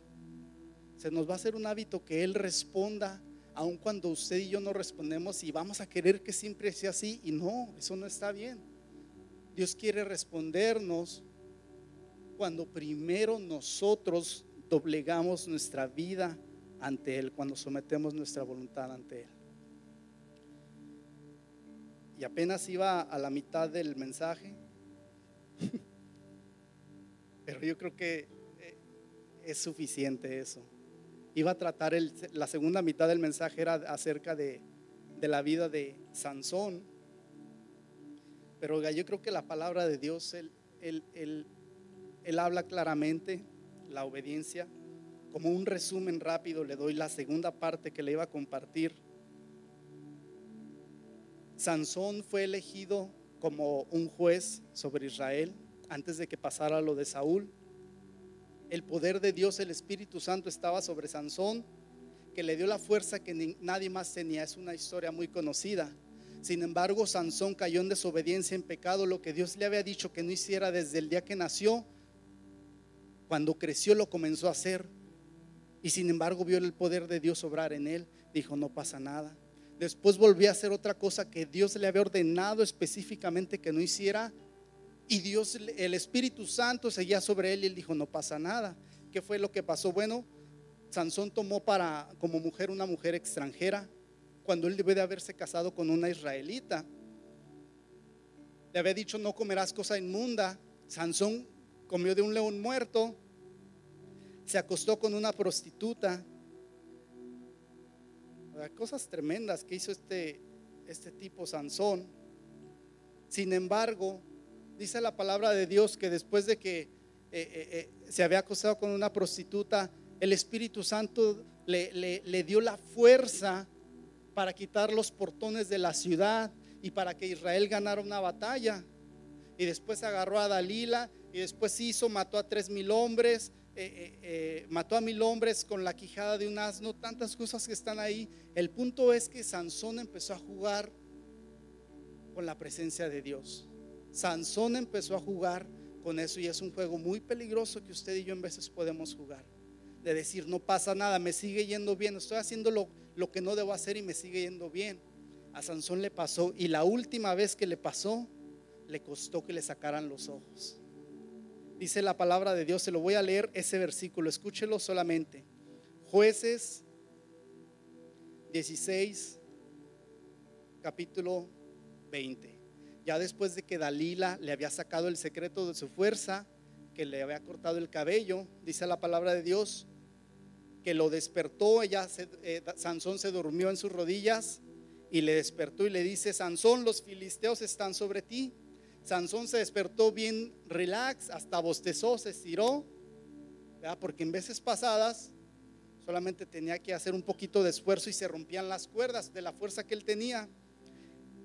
Se nos va a hacer un hábito que Él responda, aun cuando usted y yo no respondemos y vamos a querer que siempre sea así. Y no, eso no está bien. Dios quiere respondernos cuando primero nosotros doblegamos nuestra vida ante Él, cuando sometemos nuestra voluntad ante Él. Y apenas iba a la mitad del mensaje, pero yo creo que eh, es suficiente eso. Iba a tratar la segunda mitad del mensaje era acerca de, la vida de Sansón, pero yo creo que la palabra de Dios, el, el él habla claramente la obediencia. Como un resumen rápido le doy la segunda parte que le iba a compartir. Sansón fue elegido como un juez sobre Israel antes de que pasara lo de Saúl. El poder de Dios, el Espíritu Santo estaba sobre Sansón, que le dio la fuerza que nadie más tenía. Es una historia muy conocida. Sin embargo, Sansón cayó en desobediencia, en pecado, lo que Dios le había dicho que no hiciera desde el día que nació cuando creció lo comenzó a hacer y sin embargo vio el poder de Dios obrar en él. Dijo, no pasa nada. Después volvió a hacer otra cosa que Dios le había ordenado específicamente que no hiciera. Y Dios, el Espíritu Santo seguía sobre él y él dijo, no pasa nada. ¿Qué fue lo que pasó? Bueno, Sansón tomó para como mujer una mujer extranjera cuando él debe de haberse casado con una israelita. Le había dicho, no comerás cosa inmunda. Sansón comió de un león muerto, se acostó con una prostituta. Cosas tremendas que hizo este, este tipo Sansón. Sin embargo, dice la palabra de Dios que después de que eh, eh, eh, se había acostado con una prostituta, el Espíritu Santo le, le, dio la fuerza para quitar los portones de la ciudad y para que Israel ganara una batalla. Y después agarró a Dalila y después hizo, mató a tres mil hombres, eh, eh, eh, mató a mil hombres con la quijada de un asno, tantas cosas que están ahí. El punto es que Sansón empezó a jugar con la presencia de Dios. Sansón empezó a jugar con eso y es un juego muy peligroso que usted y yo en veces podemos jugar. De decir, no pasa nada, me sigue yendo bien, estoy haciendo lo, lo que no debo hacer y me sigue yendo bien. A Sansón le pasó y la última vez que le pasó, le costó que le sacaran los ojos. Dice la palabra de Dios, se lo voy a leer ese versículo, escúchelo solamente. Jueces 16, capítulo 20. Ya después de que Dalila le había sacado el secreto de su fuerza, que le había cortado el cabello, dice la palabra de Dios, que lo despertó, ella eh, Sansón se durmió en sus rodillas y le despertó y le dice, Sansón, los filisteos están sobre ti. Sansón se despertó bien relax, hasta bostezó, se estiró, porque en veces pasadas solamente tenía que hacer un poquito de esfuerzo y se rompían las cuerdas de la fuerza que él tenía.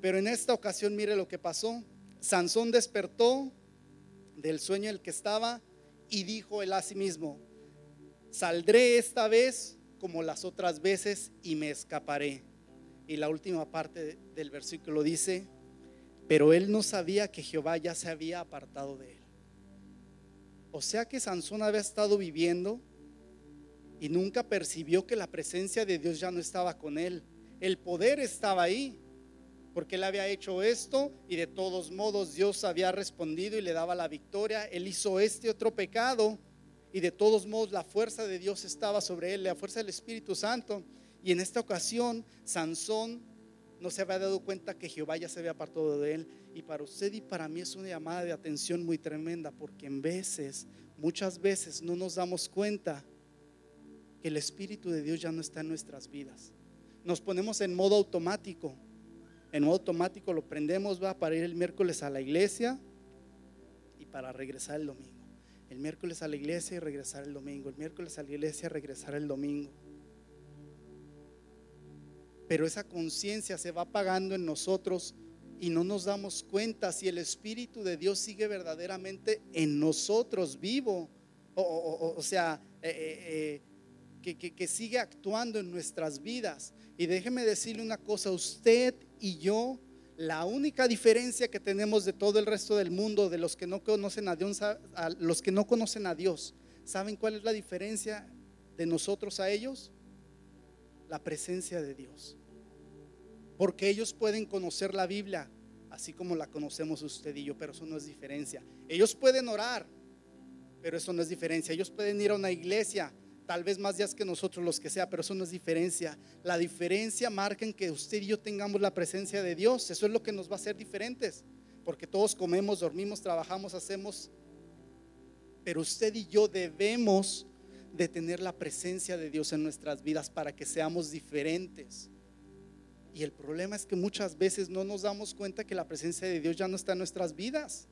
Pero en esta ocasión mire lo que pasó. Sansón despertó del sueño en el que estaba y dijo él a sí mismo, saldré esta vez como las otras veces y me escaparé. Y la última parte del versículo dice, pero él no sabía que Jehová ya se había apartado de él. O sea que Sansón había estado viviendo y nunca percibió que la presencia de Dios ya no estaba con él. El poder estaba ahí, porque él había hecho esto y de todos modos Dios había respondido y le daba la victoria. Él hizo este otro pecado y de todos modos la fuerza de Dios estaba sobre él, la fuerza del Espíritu Santo. Y en esta ocasión Sansón no se había dado cuenta que Jehová ya se había apartado de él. Y para usted y para mí es una llamada de atención muy tremenda, porque en veces, muchas veces no nos damos cuenta que el Espíritu de Dios ya no está en nuestras vidas. Nos ponemos en modo automático en modo automático lo prendemos, va para ir el miércoles a la iglesia y para regresar el domingo. El miércoles a la iglesia y regresar el domingo. El miércoles a la iglesia y regresar el domingo. Pero esa conciencia se va apagando en nosotros y no nos damos cuenta si el Espíritu de Dios sigue verdaderamente en nosotros vivo. O, sea, eh, eh, eh, que, sigue actuando en nuestras vidas. Y déjeme decirle una cosa, usted y yo, la única diferencia que tenemos de todo el resto del mundo, de los que no conocen a Dios, los que no conocen a Dios, ¿saben cuál es la diferencia de nosotros a ellos? La presencia de Dios. Porque ellos pueden conocer la Biblia así como la conocemos usted y yo, pero eso no es diferencia. Ellos pueden orar, pero eso no es diferencia. Ellos pueden ir a una iglesia, tal vez más días que nosotros, los que sea, pero eso no es diferencia. La diferencia marca en que usted y yo tengamos la presencia de Dios. Eso es lo que nos va a hacer diferentes, porque todos comemos, dormimos, trabajamos, hacemos, pero usted y yo debemos de tener la presencia de Dios en nuestras vidas para que seamos diferentes. Y el problema es que muchas veces no nos damos cuenta que la presencia de Dios ya no está en nuestras vidas,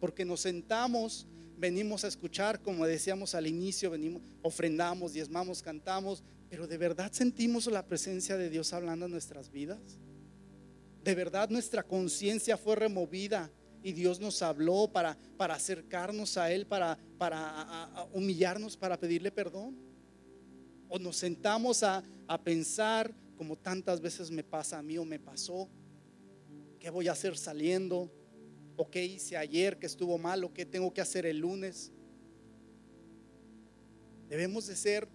porque nos sentamos venimos a escuchar, como decíamos al inicio, venimos, ofrendamos, diezmamos, cantamos, pero de verdad sentimos la presencia de Dios hablando en nuestras vidas. De verdad nuestra conciencia fue removida y Dios nos habló para, para acercarnos a Él, para, para humillarnos, para pedirle perdón. O nos sentamos a, a pensar, como tantas veces me pasa a mí o me pasó, ¿qué voy a hacer saliendo? o qué hice ayer que estuvo mal o qué tengo que hacer el lunes. Debemos de ser,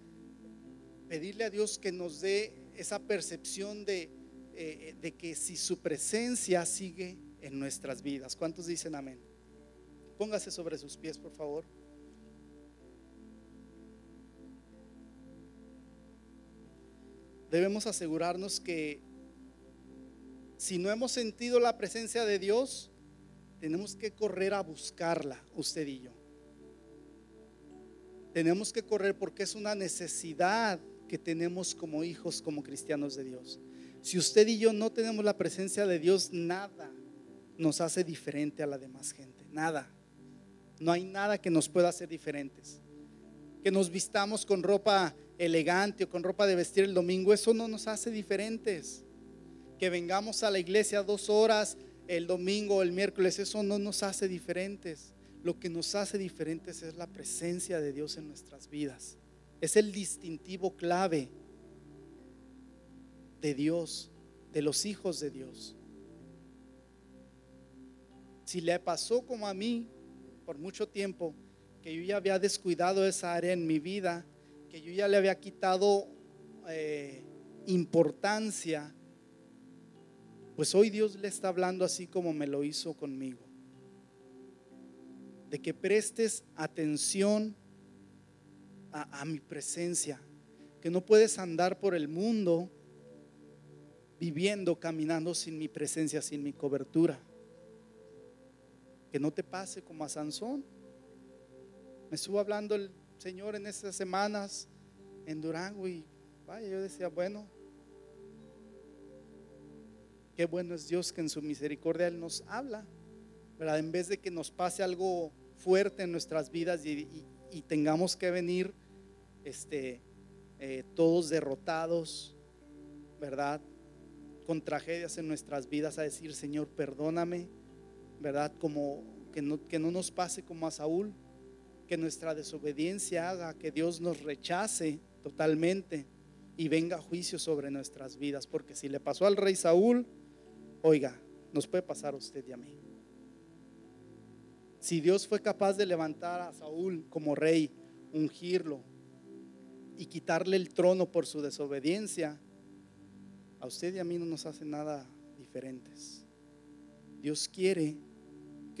pedirle a Dios que nos dé esa percepción de, eh, de que si su presencia sigue en nuestras vidas. ¿Cuántos dicen amén? Póngase sobre sus pies, por favor. Debemos asegurarnos que si no hemos sentido la presencia de Dios, tenemos que correr a buscarla, usted y yo. Tenemos que correr porque es una necesidad que tenemos como hijos, como cristianos de Dios. Si usted y yo no tenemos la presencia de Dios, nada nos hace diferente a la demás gente. Nada. No hay nada que nos pueda hacer diferentes. Que nos vistamos con ropa elegante o con ropa de vestir el domingo, eso no nos hace diferentes. Que vengamos a la iglesia dos horas el domingo o el miércoles, eso no nos hace diferentes. Lo que nos hace diferentes es la presencia de Dios en nuestras vidas. Es el distintivo clave de Dios, de los hijos de Dios. Si le pasó como a mí por mucho tiempo, que yo ya había descuidado esa área en mi vida, que yo ya le había quitado eh, importancia pues hoy Dios le está hablando así como me lo hizo conmigo. De que prestes atención a, mi presencia. Que no puedes andar por el mundo viviendo, caminando sin mi presencia, sin mi cobertura. Que no te pase como a Sansón. Me estuvo hablando el Señor en estas semanas en Durango y vaya, yo decía, bueno, qué bueno es Dios que en su misericordia Él nos habla, ¿verdad? En vez de que nos pase algo fuerte en nuestras vidas y, tengamos que venir este, eh, todos derrotados, ¿verdad? Con tragedias en nuestras vidas a decir, Señor, perdóname, ¿verdad? Como que no, que no nos pase como a Saúl, que nuestra desobediencia haga que Dios nos rechace totalmente y venga juicio sobre nuestras vidas, porque si le pasó al rey Saúl, oiga, nos puede pasar a usted y a mí. Si Dios fue capaz de levantar a Saúl como rey, ungirlo y quitarle el trono por su desobediencia, a usted y a mí no nos hace nada diferentes. Dios quiere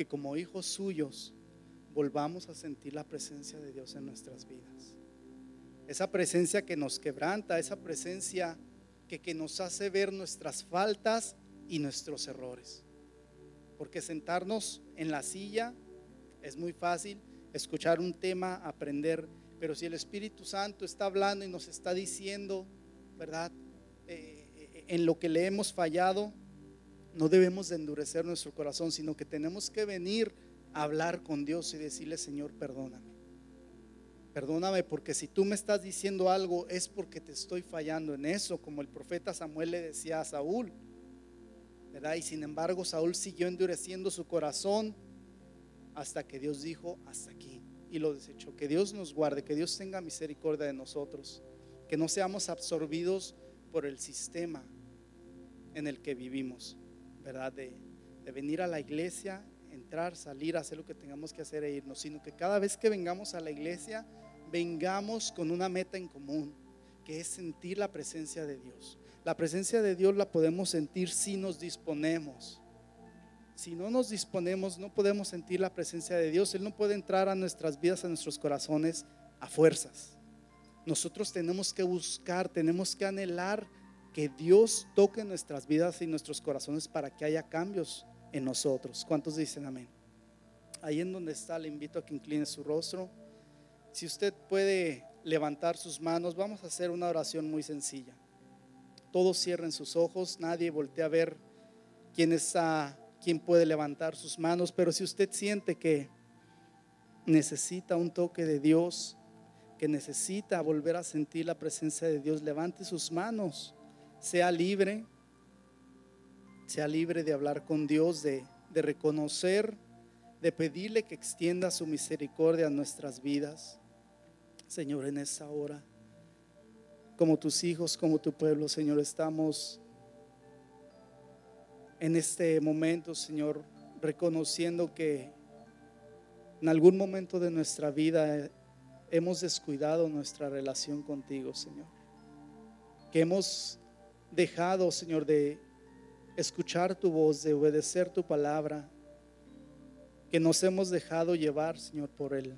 que como hijos suyos volvamos a sentir la presencia de Dios en nuestras vidas. Esa presencia que nos quebranta, esa presencia que, que nos hace ver nuestras faltas y nuestros errores. Porque sentarnos en la silla es muy fácil, escuchar un tema, aprender, pero si el Espíritu Santo está hablando y nos está diciendo, ¿verdad? Eh, eh, en lo que le hemos fallado, no debemos de endurecer nuestro corazón, sino que tenemos que venir a hablar con Dios y decirle, Señor, perdóname. Perdóname porque si tú me estás diciendo algo es porque te estoy fallando en eso, como el profeta Samuel le decía a Saúl. ¿verdad? Y sin embargo Saúl siguió endureciendo su corazón hasta que Dios dijo, hasta aquí, y lo desechó. Que Dios nos guarde, que Dios tenga misericordia de nosotros, que no seamos absorbidos por el sistema en el que vivimos, ¿verdad? De, de venir a la iglesia, entrar, salir, hacer lo que tengamos que hacer e irnos, sino que cada vez que vengamos a la iglesia, vengamos con una meta en común, que es sentir la presencia de Dios. La presencia de Dios la podemos sentir si nos disponemos. Si no nos disponemos, no podemos sentir la presencia de Dios. Él no puede entrar a nuestras vidas, a nuestros corazones a fuerzas. Nosotros tenemos que buscar, tenemos que anhelar que Dios toque nuestras vidas y nuestros corazones para que haya cambios en nosotros. ¿Cuántos dicen amén? Ahí en donde está, le invito a que incline su rostro. Si usted puede levantar sus manos, vamos a hacer una oración muy sencilla. Todos cierren sus ojos, nadie voltea a ver quién está, quién puede levantar sus manos, pero si usted siente que necesita un toque de Dios, que necesita volver a sentir la presencia de Dios, levante sus manos, sea libre, sea libre de hablar con Dios, de, de reconocer, de pedirle que extienda su misericordia a nuestras vidas. Señor, en esa hora como tus hijos, como tu pueblo, Señor, estamos en este momento, Señor, reconociendo que en algún momento de nuestra vida hemos descuidado nuestra relación contigo, Señor. Que hemos dejado, Señor, de escuchar tu voz, de obedecer tu palabra. Que nos hemos dejado llevar, Señor, por el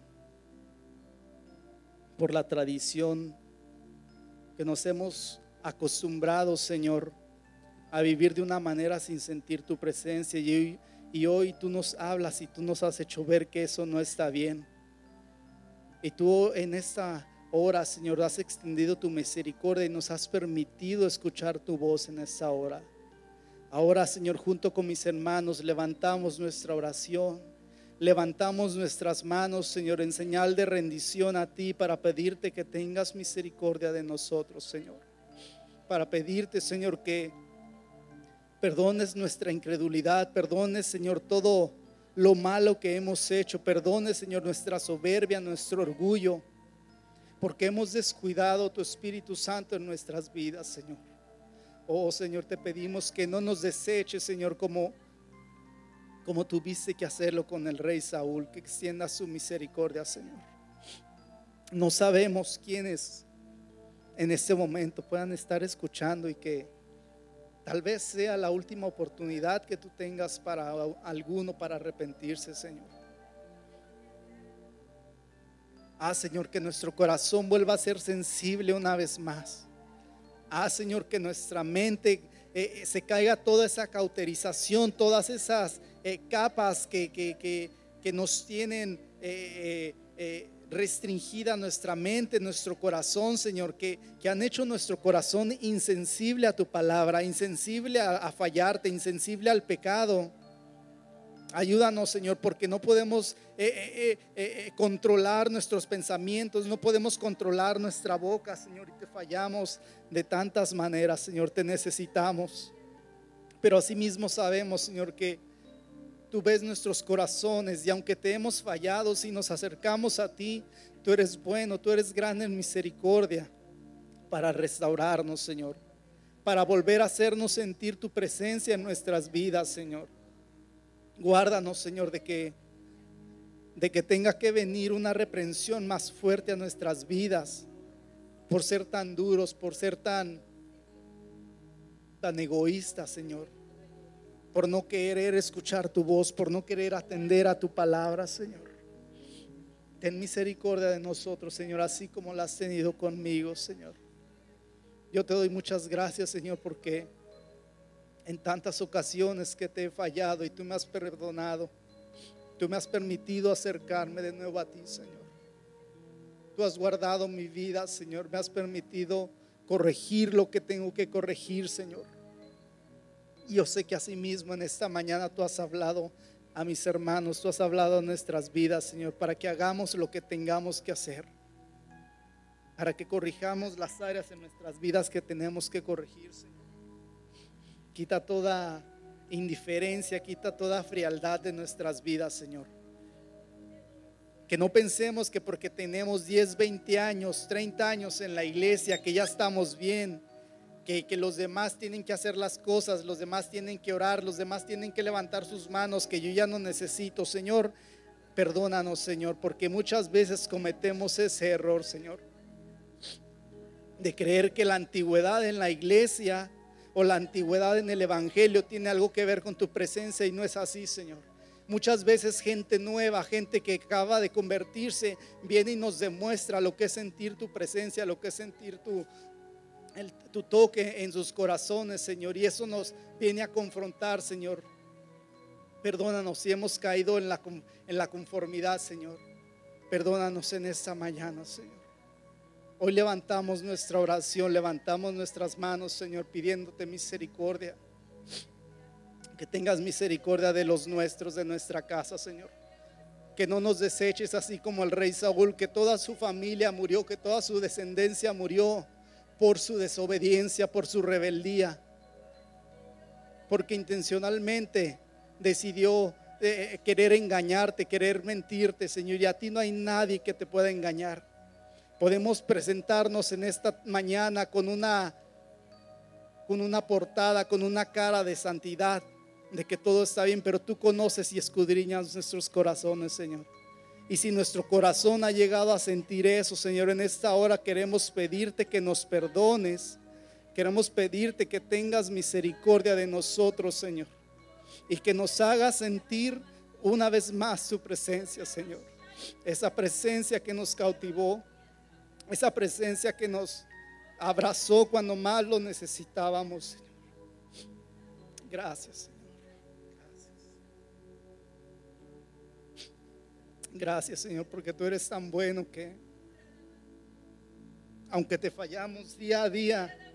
por la tradición que nos hemos acostumbrado, Señor, a vivir de una manera sin sentir tu presencia. Y hoy, y hoy tú nos hablas y tú nos has hecho ver que eso no está bien. Y tú en esta hora, Señor, has extendido tu misericordia y nos has permitido escuchar tu voz en esta hora. Ahora, Señor, junto con mis hermanos, levantamos nuestra oración levantamos nuestras manos, Señor, en señal de rendición a ti para pedirte que tengas misericordia de nosotros, Señor. Para pedirte, Señor, que perdones nuestra incredulidad, perdones, Señor, todo lo malo que hemos hecho, perdones, Señor, nuestra soberbia, nuestro orgullo, porque hemos descuidado tu Espíritu Santo en nuestras vidas, Señor. Oh, Señor, te pedimos que no nos deseches, Señor, como como tuviste que hacerlo con el rey Saúl, que extienda su misericordia, Señor. No sabemos quiénes en este momento puedan estar escuchando y que tal vez sea la última oportunidad que tú tengas para alguno para arrepentirse, Señor. Ah, Señor, que nuestro corazón vuelva a ser sensible una vez más. Ah, Señor, que nuestra mente eh, eh, se caiga toda esa cauterización, todas esas eh, capas que, que, que, nos tienen restringida nuestra mente, nuestro corazón, Señor, que, que han hecho nuestro corazón insensible a tu palabra, insensible a, a fallarte, insensible al pecado. Ayúdanos, Señor, porque no podemos eh, eh, eh, controlar nuestros pensamientos, no podemos controlar nuestra boca, Señor, y te fallamos de tantas maneras, Señor, te necesitamos. Pero asimismo sabemos, Señor, que tú ves nuestros corazones y aunque te hemos fallado, si nos acercamos a ti, tú eres bueno, tú eres grande en misericordia para restaurarnos, Señor, para volver a hacernos sentir tu presencia en nuestras vidas, Señor. Guárdanos, Señor, de que de que tenga que venir una reprensión más fuerte a nuestras vidas por ser tan duros, por ser tan tan egoístas, Señor. Por no querer escuchar tu voz, por no querer atender a tu palabra, Señor. Ten misericordia de nosotros, Señor, así como la has tenido conmigo, Señor. Yo te doy muchas gracias, Señor, porque en tantas ocasiones que te he fallado y tú me has perdonado, tú me has permitido acercarme de nuevo a ti, Señor. Tú has guardado mi vida, Señor, me has permitido corregir lo que tengo que corregir, Señor. Y yo sé que asimismo en esta mañana tú has hablado a mis hermanos, tú has hablado a nuestras vidas, Señor, para que hagamos lo que tengamos que hacer, para que corrijamos las áreas en nuestras vidas que tenemos que corregir, Señor. Quita toda indiferencia, quita toda frialdad de nuestras vidas, Señor. Que no pensemos que porque tenemos 10, 20 años, 30 años en la iglesia, que ya estamos bien, que, que, los demás tienen que hacer las cosas, los demás tienen que orar, los demás tienen que levantar sus manos, que yo ya no necesito. Señor, perdónanos, Señor, porque muchas veces cometemos ese error, Señor, de creer que la antigüedad en la iglesia o la antigüedad en el Evangelio tiene algo que ver con tu presencia y no es así, Señor. Muchas veces gente nueva, gente que acaba de convertirse, viene y nos demuestra lo que es sentir tu presencia, lo que es sentir tu, tu toque en sus corazones, Señor. Y eso nos viene a confrontar, Señor. Perdónanos si hemos caído en la, en la conformidad, Señor. Perdónanos en esta mañana, Señor. Hoy levantamos nuestra oración, levantamos nuestras manos, Señor, pidiéndote misericordia. Que tengas misericordia de los nuestros, de nuestra casa, Señor. Que no nos deseches así como el rey Saúl, que toda su familia murió, que toda su descendencia murió por su desobediencia, por su rebeldía. Porque intencionalmente decidió eh, querer engañarte, querer mentirte, Señor. Y a ti no hay nadie que te pueda engañar podemos presentarnos en esta mañana con una con una portada, con una cara de santidad, de que todo está bien, pero tú conoces y escudriñas nuestros corazones, Señor. Y si nuestro corazón ha llegado a sentir eso, Señor, en esta hora queremos pedirte que nos perdones. Queremos pedirte que tengas misericordia de nosotros, Señor. Y que nos hagas sentir una vez más tu presencia, Señor. Esa presencia que nos cautivó, esa presencia que nos abrazó cuando más lo necesitábamos, Señor. Gracias, Señor. Gracias, Señor, porque tú eres tan bueno que, aunque te fallamos día a día,